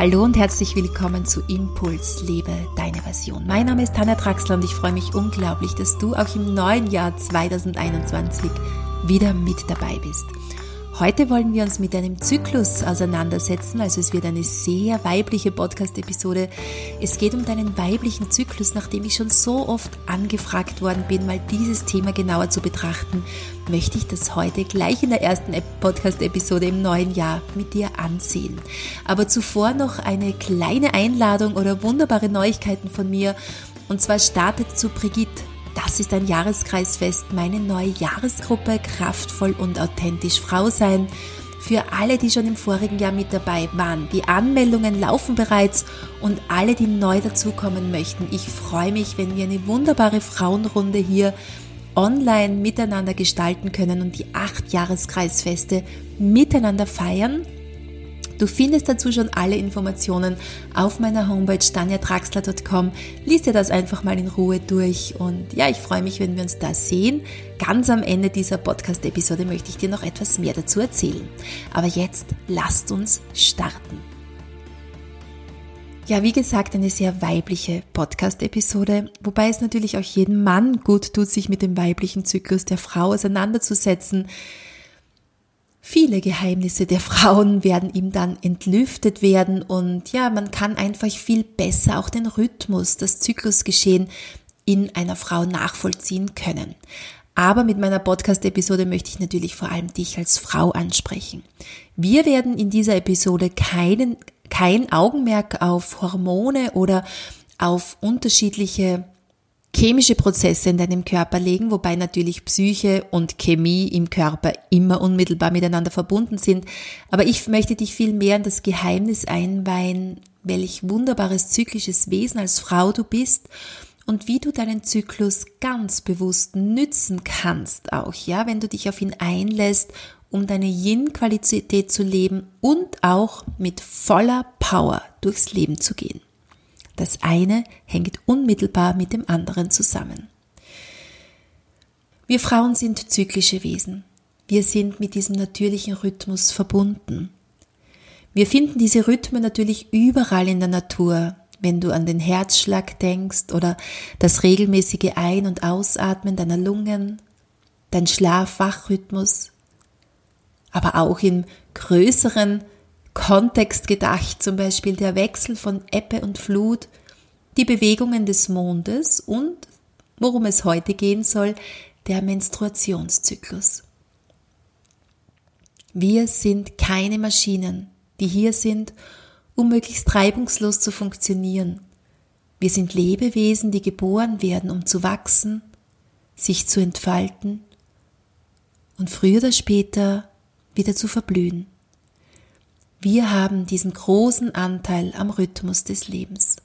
Hallo und herzlich willkommen zu Impuls, lebe deine Version. Mein Name ist Tanja Traxler und ich freue mich unglaublich, dass du auch im neuen Jahr 2021 wieder mit dabei bist. Heute wollen wir uns mit einem Zyklus auseinandersetzen, also es wird eine sehr weibliche Podcast-Episode. Es geht um deinen weiblichen Zyklus, nachdem ich schon so oft angefragt worden bin, mal dieses Thema genauer zu betrachten, möchte ich das heute gleich in der ersten Podcast-Episode im neuen Jahr mit dir ansehen. Aber zuvor noch eine kleine Einladung oder wunderbare Neuigkeiten von mir. Und zwar startet zu Brigitte das ist ein Jahreskreisfest, meine neue Jahresgruppe Kraftvoll und authentisch Frau sein. Für alle, die schon im vorigen Jahr mit dabei waren. Die Anmeldungen laufen bereits und alle, die neu dazukommen möchten. Ich freue mich, wenn wir eine wunderbare Frauenrunde hier online miteinander gestalten können und die acht Jahreskreisfeste miteinander feiern Du findest dazu schon alle Informationen auf meiner Homepage danjatraxler.com. Lies dir das einfach mal in Ruhe durch und ja, ich freue mich, wenn wir uns da sehen. Ganz am Ende dieser Podcast-Episode möchte ich dir noch etwas mehr dazu erzählen. Aber jetzt lasst uns starten. Ja, wie gesagt, eine sehr weibliche Podcast-Episode, wobei es natürlich auch jedem Mann gut tut, sich mit dem weiblichen Zyklus der Frau auseinanderzusetzen. Viele Geheimnisse der Frauen werden ihm dann entlüftet werden und ja, man kann einfach viel besser auch den Rhythmus, das Zyklusgeschehen in einer Frau nachvollziehen können. Aber mit meiner Podcast-Episode möchte ich natürlich vor allem dich als Frau ansprechen. Wir werden in dieser Episode keinen, kein Augenmerk auf Hormone oder auf unterschiedliche chemische Prozesse in deinem Körper legen, wobei natürlich Psyche und Chemie im Körper immer unmittelbar miteinander verbunden sind. Aber ich möchte dich viel mehr in das Geheimnis einweihen, welch wunderbares zyklisches Wesen als Frau du bist und wie du deinen Zyklus ganz bewusst nützen kannst auch, ja, wenn du dich auf ihn einlässt, um deine Yin-Qualität zu leben und auch mit voller Power durchs Leben zu gehen. Das eine hängt unmittelbar mit dem anderen zusammen. Wir Frauen sind zyklische Wesen. Wir sind mit diesem natürlichen Rhythmus verbunden. Wir finden diese Rhythmen natürlich überall in der Natur, wenn du an den Herzschlag denkst oder das regelmäßige Ein- und Ausatmen deiner Lungen, dein Schlaf-Wach-Rhythmus, aber auch im größeren Kontext gedacht, zum Beispiel der Wechsel von Ebbe und Flut, die Bewegungen des Mondes und, worum es heute gehen soll, der Menstruationszyklus. Wir sind keine Maschinen, die hier sind, um möglichst reibungslos zu funktionieren. Wir sind Lebewesen, die geboren werden, um zu wachsen, sich zu entfalten und früher oder später wieder zu verblühen. Wir haben diesen großen Anteil am Rhythmus des Lebens.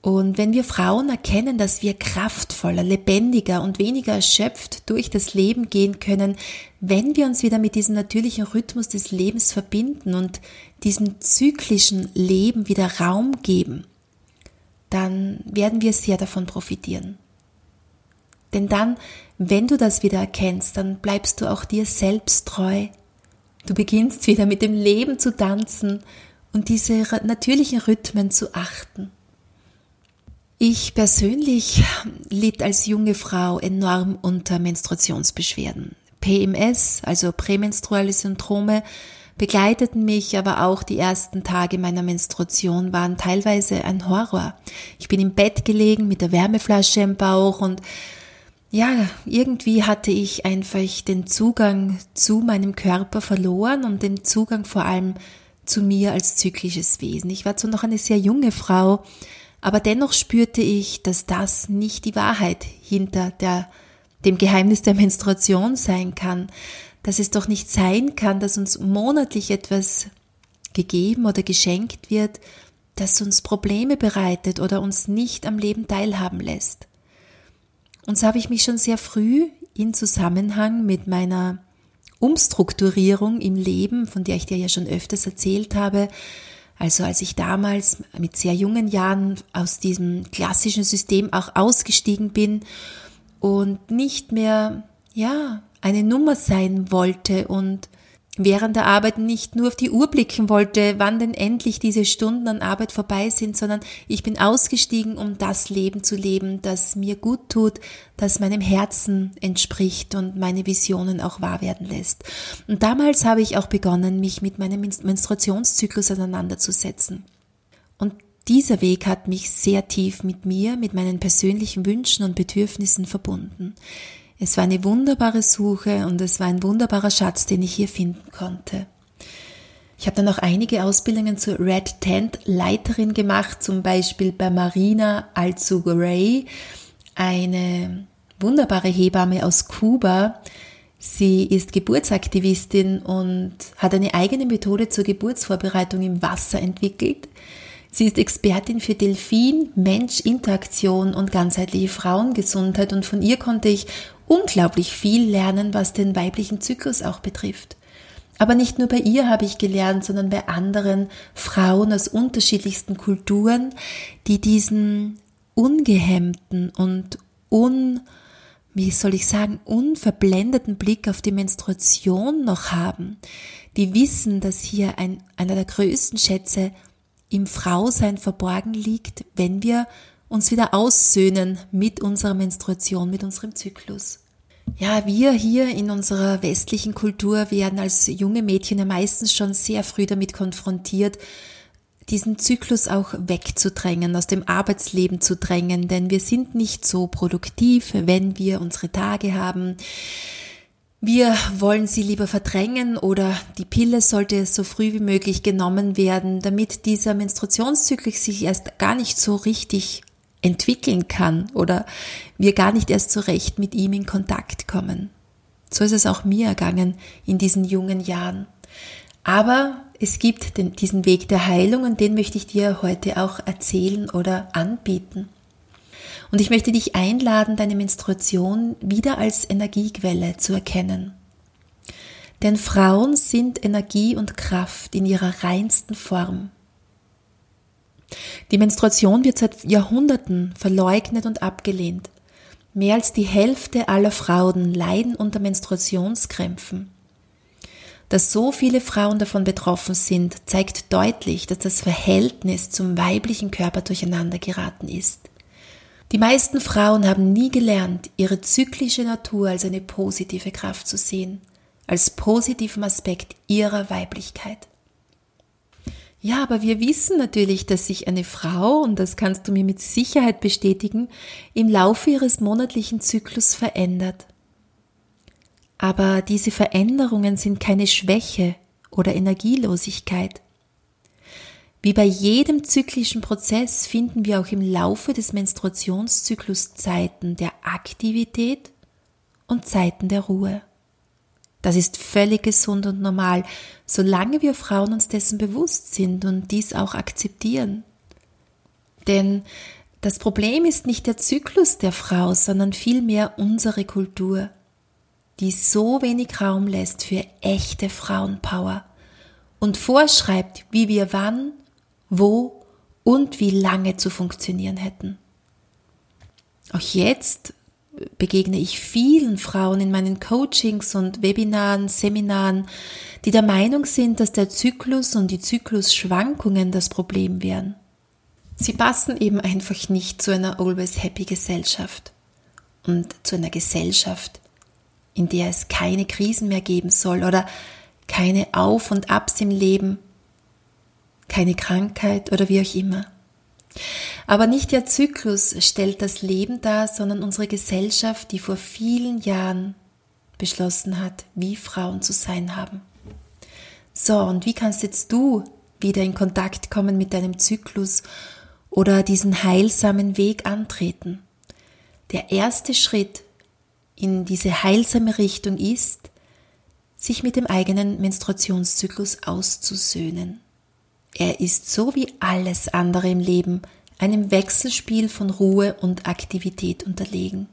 Und wenn wir Frauen erkennen, dass wir kraftvoller, lebendiger und weniger erschöpft durch das Leben gehen können, wenn wir uns wieder mit diesem natürlichen Rhythmus des Lebens verbinden und diesem zyklischen Leben wieder Raum geben, dann werden wir sehr davon profitieren. Denn dann, wenn du das wieder erkennst, dann bleibst du auch dir selbst treu Du beginnst wieder mit dem Leben zu tanzen und diese natürlichen Rhythmen zu achten. Ich persönlich litt als junge Frau enorm unter Menstruationsbeschwerden. PMS, also prämenstruelle Syndrome, begleiteten mich, aber auch die ersten Tage meiner Menstruation waren teilweise ein Horror. Ich bin im Bett gelegen mit der Wärmeflasche im Bauch und ja, irgendwie hatte ich einfach den Zugang zu meinem Körper verloren und den Zugang vor allem zu mir als zyklisches Wesen. Ich war zwar noch eine sehr junge Frau, aber dennoch spürte ich, dass das nicht die Wahrheit hinter der, dem Geheimnis der Menstruation sein kann, dass es doch nicht sein kann, dass uns monatlich etwas gegeben oder geschenkt wird, das uns Probleme bereitet oder uns nicht am Leben teilhaben lässt. Und so habe ich mich schon sehr früh in Zusammenhang mit meiner Umstrukturierung im Leben, von der ich dir ja schon öfters erzählt habe, also als ich damals mit sehr jungen Jahren aus diesem klassischen System auch ausgestiegen bin und nicht mehr, ja, eine Nummer sein wollte und während der Arbeit nicht nur auf die Uhr blicken wollte, wann denn endlich diese Stunden an Arbeit vorbei sind, sondern ich bin ausgestiegen, um das Leben zu leben, das mir gut tut, das meinem Herzen entspricht und meine Visionen auch wahr werden lässt. Und damals habe ich auch begonnen, mich mit meinem Menstruationszyklus auseinanderzusetzen. Und dieser Weg hat mich sehr tief mit mir, mit meinen persönlichen Wünschen und Bedürfnissen verbunden. Es war eine wunderbare Suche und es war ein wunderbarer Schatz, den ich hier finden konnte. Ich habe dann auch einige Ausbildungen zur Red Tent Leiterin gemacht, zum Beispiel bei Marina Alzugaray, eine wunderbare Hebamme aus Kuba. Sie ist Geburtsaktivistin und hat eine eigene Methode zur Geburtsvorbereitung im Wasser entwickelt. Sie ist Expertin für Delfin-Mensch-Interaktion und ganzheitliche Frauengesundheit und von ihr konnte ich unglaublich viel lernen, was den weiblichen Zyklus auch betrifft. Aber nicht nur bei ihr habe ich gelernt, sondern bei anderen Frauen aus unterschiedlichsten Kulturen, die diesen ungehemmten und un, wie soll ich sagen, unverblendeten Blick auf die Menstruation noch haben, die wissen, dass hier ein, einer der größten Schätze im Frausein verborgen liegt, wenn wir uns wieder aussöhnen mit unserer Menstruation, mit unserem Zyklus. Ja, wir hier in unserer westlichen Kultur werden als junge Mädchen ja meistens schon sehr früh damit konfrontiert, diesen Zyklus auch wegzudrängen, aus dem Arbeitsleben zu drängen, denn wir sind nicht so produktiv, wenn wir unsere Tage haben. Wir wollen sie lieber verdrängen oder die Pille sollte so früh wie möglich genommen werden, damit dieser Menstruationszyklus sich erst gar nicht so richtig entwickeln kann oder wir gar nicht erst so recht mit ihm in Kontakt kommen. So ist es auch mir ergangen in diesen jungen Jahren. Aber es gibt den, diesen Weg der Heilung und den möchte ich dir heute auch erzählen oder anbieten. Und ich möchte dich einladen, deine Menstruation wieder als Energiequelle zu erkennen. Denn Frauen sind Energie und Kraft in ihrer reinsten Form. Die Menstruation wird seit Jahrhunderten verleugnet und abgelehnt. Mehr als die Hälfte aller Frauen leiden unter Menstruationskrämpfen. Dass so viele Frauen davon betroffen sind, zeigt deutlich, dass das Verhältnis zum weiblichen Körper durcheinander geraten ist. Die meisten Frauen haben nie gelernt, ihre zyklische Natur als eine positive Kraft zu sehen, als positiven Aspekt ihrer Weiblichkeit. Ja, aber wir wissen natürlich, dass sich eine Frau, und das kannst du mir mit Sicherheit bestätigen, im Laufe ihres monatlichen Zyklus verändert. Aber diese Veränderungen sind keine Schwäche oder Energielosigkeit. Wie bei jedem zyklischen Prozess finden wir auch im Laufe des Menstruationszyklus Zeiten der Aktivität und Zeiten der Ruhe. Das ist völlig gesund und normal, solange wir Frauen uns dessen bewusst sind und dies auch akzeptieren. Denn das Problem ist nicht der Zyklus der Frau, sondern vielmehr unsere Kultur, die so wenig Raum lässt für echte Frauenpower und vorschreibt, wie wir wann, wo und wie lange zu funktionieren hätten. Auch jetzt begegne ich vielen Frauen in meinen Coachings und Webinaren, Seminaren, die der Meinung sind, dass der Zyklus und die Zyklusschwankungen das Problem wären. Sie passen eben einfach nicht zu einer always happy Gesellschaft und zu einer Gesellschaft, in der es keine Krisen mehr geben soll oder keine Auf und Abs im Leben, keine Krankheit oder wie auch immer. Aber nicht der Zyklus stellt das Leben dar, sondern unsere Gesellschaft, die vor vielen Jahren beschlossen hat, wie Frauen zu sein haben. So, und wie kannst jetzt du wieder in Kontakt kommen mit deinem Zyklus oder diesen heilsamen Weg antreten? Der erste Schritt in diese heilsame Richtung ist, sich mit dem eigenen Menstruationszyklus auszusöhnen. Er ist so wie alles andere im Leben einem Wechselspiel von Ruhe und Aktivität unterlegen.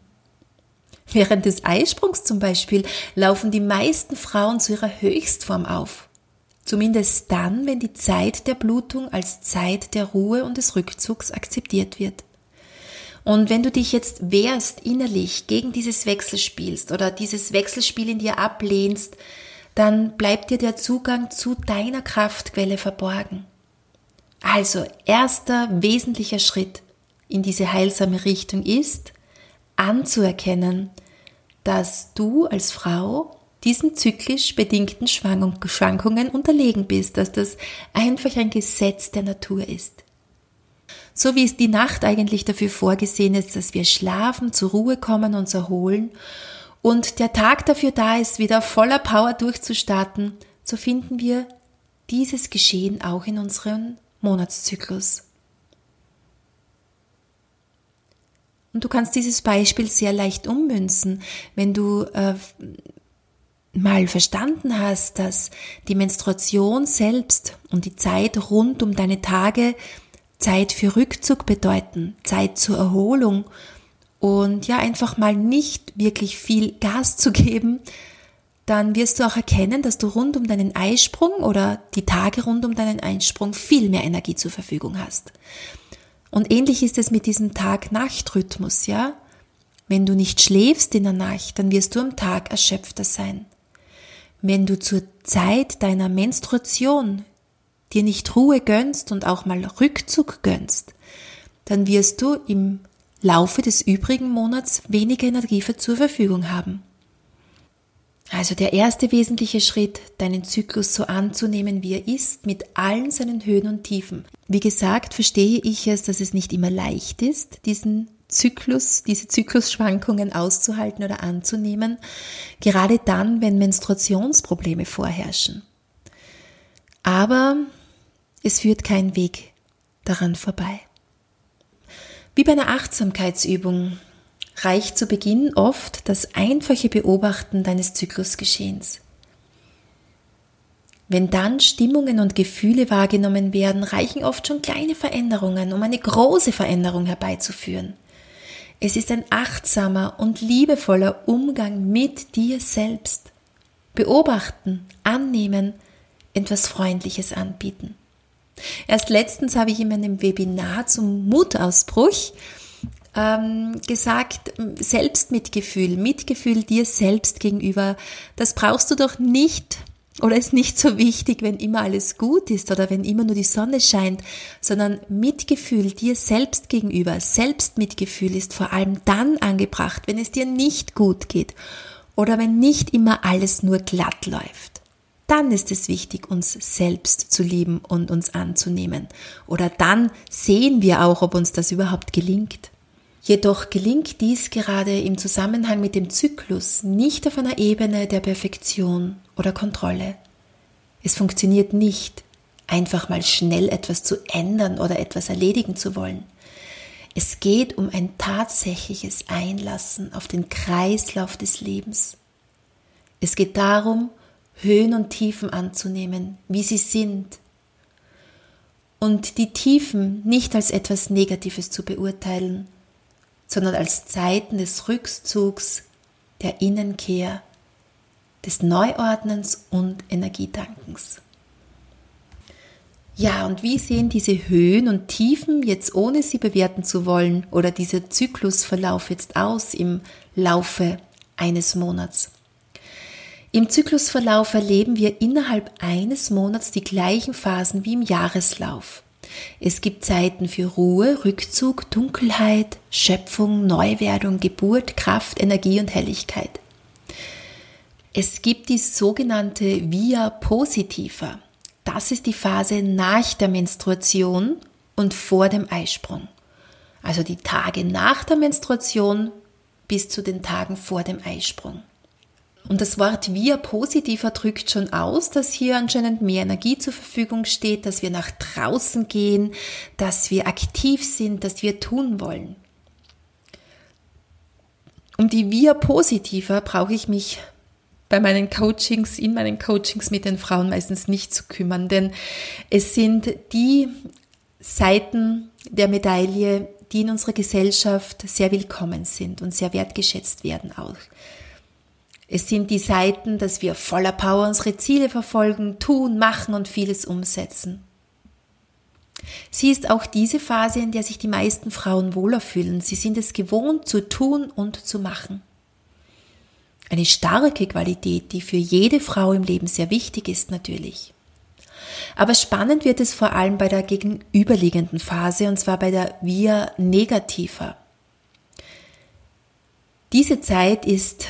Während des Eisprungs zum Beispiel laufen die meisten Frauen zu ihrer Höchstform auf. Zumindest dann, wenn die Zeit der Blutung als Zeit der Ruhe und des Rückzugs akzeptiert wird. Und wenn du dich jetzt wehrst innerlich gegen dieses Wechselspielst oder dieses Wechselspiel in dir ablehnst, dann bleibt dir der Zugang zu deiner Kraftquelle verborgen. Also erster wesentlicher Schritt in diese heilsame Richtung ist, anzuerkennen, dass du als Frau diesen zyklisch bedingten Schwankungen unterlegen bist, dass das einfach ein Gesetz der Natur ist. So wie es die Nacht eigentlich dafür vorgesehen ist, dass wir schlafen, zur Ruhe kommen, uns erholen und der Tag dafür da ist, wieder voller Power durchzustarten, so finden wir dieses Geschehen auch in unserem Monatszyklus. Und du kannst dieses Beispiel sehr leicht ummünzen, wenn du äh, mal verstanden hast, dass die Menstruation selbst und die Zeit rund um deine Tage Zeit für Rückzug bedeuten, Zeit zur Erholung und ja einfach mal nicht wirklich viel Gas zu geben, dann wirst du auch erkennen, dass du rund um deinen Eisprung oder die Tage rund um deinen Eisprung viel mehr Energie zur Verfügung hast. Und ähnlich ist es mit diesem Tag-Nacht-Rhythmus, ja? Wenn du nicht schläfst in der Nacht, dann wirst du am Tag erschöpfter sein. Wenn du zur Zeit deiner Menstruation dir nicht Ruhe gönnst und auch mal Rückzug gönnst, dann wirst du im Laufe des übrigen Monats weniger Energie zur Verfügung haben. Also der erste wesentliche Schritt, deinen Zyklus so anzunehmen, wie er ist, mit allen seinen Höhen und Tiefen. Wie gesagt, verstehe ich es, dass es nicht immer leicht ist, diesen Zyklus, diese Zyklusschwankungen auszuhalten oder anzunehmen, gerade dann, wenn Menstruationsprobleme vorherrschen. Aber es führt kein Weg daran vorbei. Wie bei einer Achtsamkeitsübung reicht zu Beginn oft das einfache Beobachten deines Zyklusgeschehens. Wenn dann Stimmungen und Gefühle wahrgenommen werden, reichen oft schon kleine Veränderungen, um eine große Veränderung herbeizuführen. Es ist ein achtsamer und liebevoller Umgang mit dir selbst. Beobachten, annehmen, etwas Freundliches anbieten. Erst letztens habe ich in meinem Webinar zum Mutausbruch ähm, gesagt, Selbstmitgefühl, Mitgefühl dir selbst gegenüber, das brauchst du doch nicht oder ist nicht so wichtig, wenn immer alles gut ist oder wenn immer nur die Sonne scheint, sondern Mitgefühl dir selbst gegenüber, Selbstmitgefühl ist vor allem dann angebracht, wenn es dir nicht gut geht oder wenn nicht immer alles nur glatt läuft dann ist es wichtig, uns selbst zu lieben und uns anzunehmen. Oder dann sehen wir auch, ob uns das überhaupt gelingt. Jedoch gelingt dies gerade im Zusammenhang mit dem Zyklus nicht auf einer Ebene der Perfektion oder Kontrolle. Es funktioniert nicht, einfach mal schnell etwas zu ändern oder etwas erledigen zu wollen. Es geht um ein tatsächliches Einlassen auf den Kreislauf des Lebens. Es geht darum, Höhen und Tiefen anzunehmen, wie sie sind. Und die Tiefen nicht als etwas Negatives zu beurteilen, sondern als Zeiten des Rückzugs, der Innenkehr, des Neuordnens und Energiedankens. Ja, und wie sehen diese Höhen und Tiefen jetzt ohne sie bewerten zu wollen oder dieser Zyklusverlauf jetzt aus im Laufe eines Monats? Im Zyklusverlauf erleben wir innerhalb eines Monats die gleichen Phasen wie im Jahreslauf. Es gibt Zeiten für Ruhe, Rückzug, Dunkelheit, Schöpfung, Neuwerdung, Geburt, Kraft, Energie und Helligkeit. Es gibt die sogenannte Via Positiva. Das ist die Phase nach der Menstruation und vor dem Eisprung. Also die Tage nach der Menstruation bis zu den Tagen vor dem Eisprung. Und das Wort wir positiver drückt schon aus, dass hier anscheinend mehr Energie zur Verfügung steht, dass wir nach draußen gehen, dass wir aktiv sind, dass wir tun wollen. Um die wir positiver brauche ich mich bei meinen Coachings, in meinen Coachings mit den Frauen meistens nicht zu kümmern, denn es sind die Seiten der Medaille, die in unserer Gesellschaft sehr willkommen sind und sehr wertgeschätzt werden auch. Es sind die Seiten, dass wir voller Power unsere Ziele verfolgen, tun, machen und vieles umsetzen. Sie ist auch diese Phase, in der sich die meisten Frauen wohler fühlen. Sie sind es gewohnt zu tun und zu machen. Eine starke Qualität, die für jede Frau im Leben sehr wichtig ist natürlich. Aber spannend wird es vor allem bei der gegenüberliegenden Phase, und zwar bei der Via Negativa. Diese Zeit ist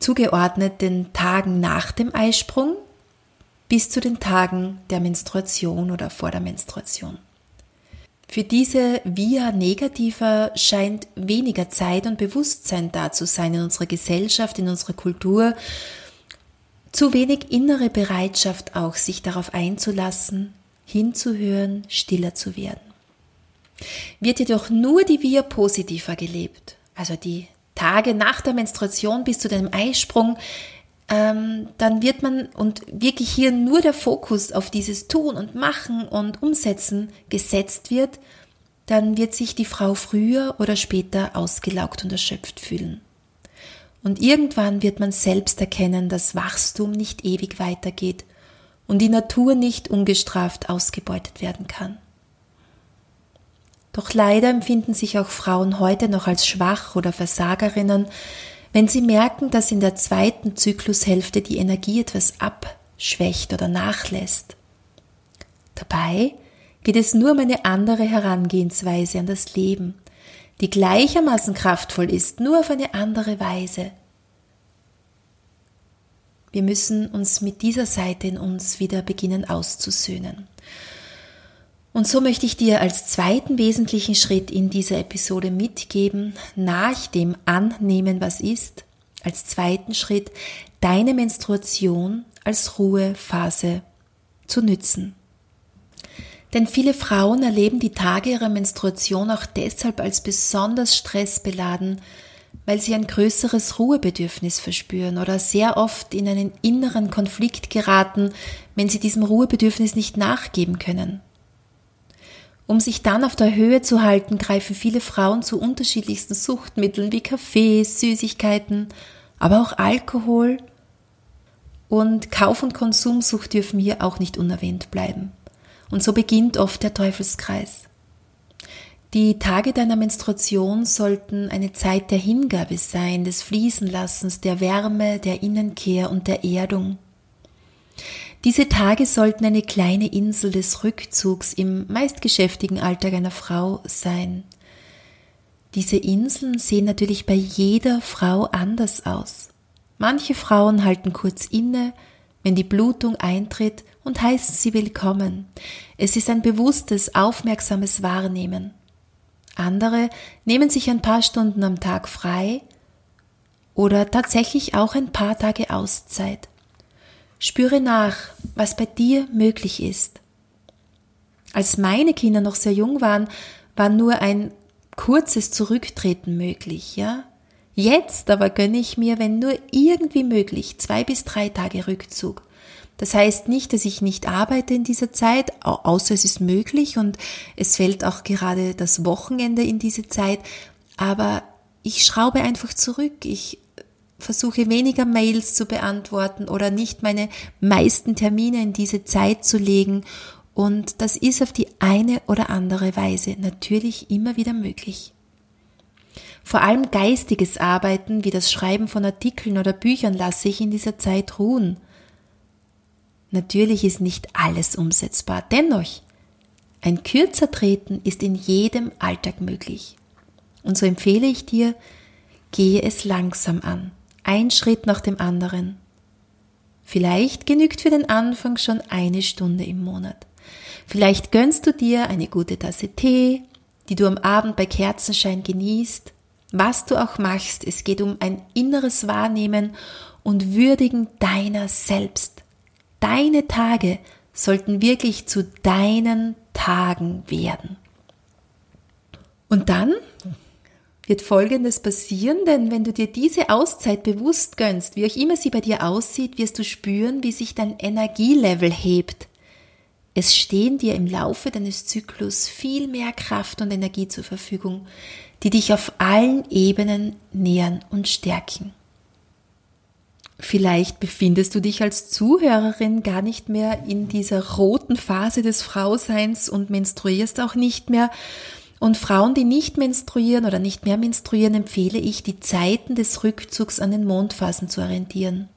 zugeordnet den Tagen nach dem Eisprung bis zu den Tagen der Menstruation oder vor der Menstruation. Für diese Via Negativa scheint weniger Zeit und Bewusstsein da zu sein in unserer Gesellschaft, in unserer Kultur, zu wenig innere Bereitschaft auch, sich darauf einzulassen, hinzuhören, stiller zu werden. Wird jedoch nur die Via Positiva gelebt, also die Tage nach der Menstruation bis zu dem Eisprung, ähm, dann wird man und wirklich hier nur der Fokus auf dieses Tun und Machen und Umsetzen gesetzt wird, dann wird sich die Frau früher oder später ausgelaugt und erschöpft fühlen. Und irgendwann wird man selbst erkennen, dass Wachstum nicht ewig weitergeht und die Natur nicht ungestraft ausgebeutet werden kann. Doch leider empfinden sich auch Frauen heute noch als schwach oder Versagerinnen, wenn sie merken, dass in der zweiten Zyklushälfte die Energie etwas abschwächt oder nachlässt. Dabei geht es nur um eine andere Herangehensweise an das Leben, die gleichermaßen kraftvoll ist, nur auf eine andere Weise. Wir müssen uns mit dieser Seite in uns wieder beginnen auszusöhnen. Und so möchte ich dir als zweiten wesentlichen Schritt in dieser Episode mitgeben, nach dem Annehmen, was ist, als zweiten Schritt deine Menstruation als Ruhephase zu nützen. Denn viele Frauen erleben die Tage ihrer Menstruation auch deshalb als besonders stressbeladen, weil sie ein größeres Ruhebedürfnis verspüren oder sehr oft in einen inneren Konflikt geraten, wenn sie diesem Ruhebedürfnis nicht nachgeben können. Um sich dann auf der Höhe zu halten, greifen viele Frauen zu unterschiedlichsten Suchtmitteln wie Kaffee, Süßigkeiten, aber auch Alkohol. Und Kauf- und Konsumsucht dürfen hier auch nicht unerwähnt bleiben. Und so beginnt oft der Teufelskreis. Die Tage deiner Menstruation sollten eine Zeit der Hingabe sein, des Fließenlassens, der Wärme, der Innenkehr und der Erdung. Diese Tage sollten eine kleine Insel des Rückzugs im meistgeschäftigen Alltag einer Frau sein. Diese Inseln sehen natürlich bei jeder Frau anders aus. Manche Frauen halten kurz inne, wenn die Blutung eintritt und heißen sie willkommen. Es ist ein bewusstes, aufmerksames Wahrnehmen. Andere nehmen sich ein paar Stunden am Tag frei oder tatsächlich auch ein paar Tage Auszeit. Spüre nach, was bei dir möglich ist. Als meine Kinder noch sehr jung waren, war nur ein kurzes Zurücktreten möglich, ja? Jetzt aber gönne ich mir, wenn nur irgendwie möglich, zwei bis drei Tage Rückzug. Das heißt nicht, dass ich nicht arbeite in dieser Zeit, außer es ist möglich und es fällt auch gerade das Wochenende in diese Zeit, aber ich schraube einfach zurück. Ich versuche weniger Mails zu beantworten oder nicht meine meisten Termine in diese Zeit zu legen. Und das ist auf die eine oder andere Weise natürlich immer wieder möglich. Vor allem geistiges Arbeiten wie das Schreiben von Artikeln oder Büchern lasse ich in dieser Zeit ruhen. Natürlich ist nicht alles umsetzbar, dennoch ein kürzer Treten ist in jedem Alltag möglich. Und so empfehle ich dir, gehe es langsam an ein Schritt nach dem anderen. Vielleicht genügt für den Anfang schon eine Stunde im Monat. Vielleicht gönnst du dir eine gute Tasse Tee, die du am Abend bei Kerzenschein genießt. Was du auch machst, es geht um ein inneres Wahrnehmen und Würdigen deiner selbst. Deine Tage sollten wirklich zu deinen Tagen werden. Und dann wird Folgendes passieren, denn wenn du dir diese Auszeit bewusst gönnst, wie auch immer sie bei dir aussieht, wirst du spüren, wie sich dein Energielevel hebt. Es stehen dir im Laufe deines Zyklus viel mehr Kraft und Energie zur Verfügung, die dich auf allen Ebenen nähern und stärken. Vielleicht befindest du dich als Zuhörerin gar nicht mehr in dieser roten Phase des Frauseins und menstruierst auch nicht mehr, Und Frauen, die nicht menstruieren oder nicht mehr menstruieren, empfehle ich, die Zeiten des Rückzugs an den Mondphasen zu orientieren.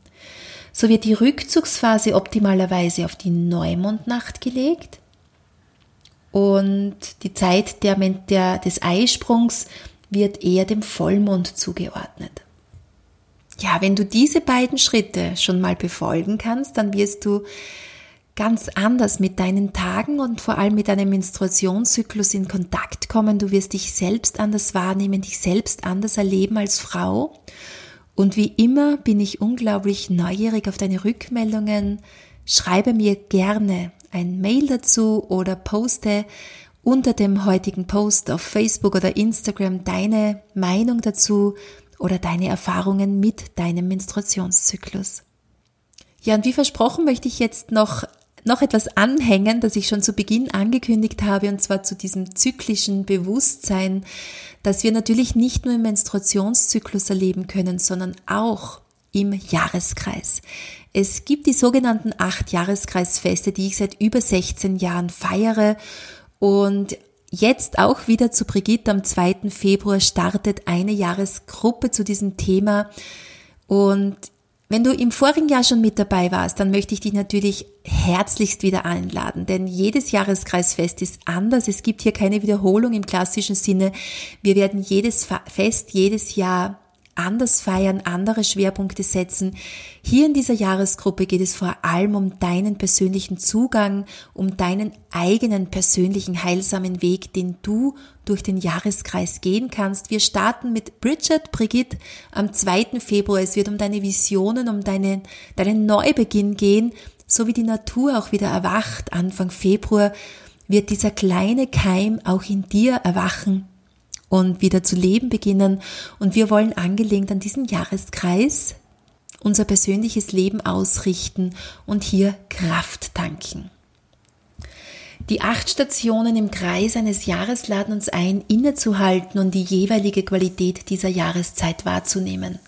So wird die Rückzugsphase optimalerweise auf die Neumondnacht gelegt und die Zeit der, der, des Eisprungs wird eher dem Vollmond zugeordnet. Ja, wenn du diese beiden Schritte schon mal befolgen kannst, dann wirst du ganz anders mit deinen Tagen und vor allem mit deinem Menstruationszyklus in Kontakt kommen. Du wirst dich selbst anders wahrnehmen, dich selbst anders erleben als Frau. Und wie immer bin ich unglaublich neugierig auf deine Rückmeldungen. Schreibe mir gerne ein Mail dazu oder poste unter dem heutigen Post auf Facebook oder Instagram deine Meinung dazu oder deine Erfahrungen mit deinem Menstruationszyklus. Ja, und wie versprochen möchte ich jetzt noch noch etwas anhängen, das ich schon zu Beginn angekündigt habe, und zwar zu diesem zyklischen Bewusstsein, dass wir natürlich nicht nur im Menstruationszyklus erleben können, sondern auch im Jahreskreis. Es gibt die sogenannten acht Jahreskreisfeste, die ich seit über 16 Jahren feiere und Jetzt auch wieder zu Brigitte am 2. Februar startet eine Jahresgruppe zu diesem Thema und wenn du im vorigen Jahr schon mit dabei warst, dann möchte ich dich natürlich herzlichst wieder einladen, denn jedes Jahreskreisfest ist anders. Es gibt hier keine Wiederholung im klassischen Sinne. Wir werden jedes Fest jedes Jahr anders feiern, andere Schwerpunkte setzen. Hier in dieser Jahresgruppe geht es vor allem um deinen persönlichen Zugang, um deinen eigenen persönlichen heilsamen Weg, den du durch den Jahreskreis gehen kannst. Wir starten mit Bridget Brigitte am 2. Februar. Es wird um deine Visionen, um deinen, deinen Neubeginn gehen, so wie die Natur auch wieder erwacht. Anfang Februar wird dieser kleine Keim auch in dir erwachen und wieder zu leben beginnen. Und wir wollen angelehnt an diesen Jahreskreis unser persönliches Leben ausrichten und hier Kraft tanken. Die acht Stationen im Kreis eines Jahres laden uns ein, innezuhalten und die jeweilige Qualität dieser Jahreszeit wahrzunehmen,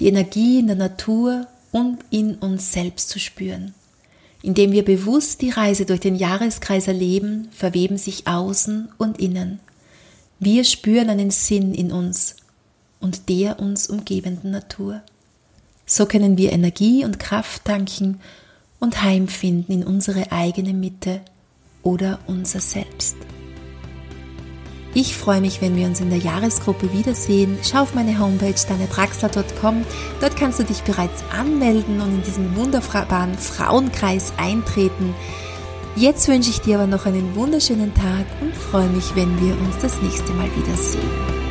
die Energie in der Natur und in uns selbst zu spüren. Indem wir bewusst die Reise durch den Jahreskreis erleben, verweben sich Außen und Innen. Wir spüren einen Sinn in uns und der uns umgebenden Natur. So können wir Energie und Kraft tanken und heimfinden in unsere eigene Mitte oder unser Selbst. Ich freue mich, wenn wir uns in der Jahresgruppe wiedersehen. Schau auf meine Homepage danetraxler.com. Dort kannst du dich bereits anmelden und in diesen wunderbaren Frauenkreis eintreten. Jetzt wünsche ich dir aber noch einen wunderschönen Tag und freue mich, wenn wir uns das nächste Mal wiedersehen.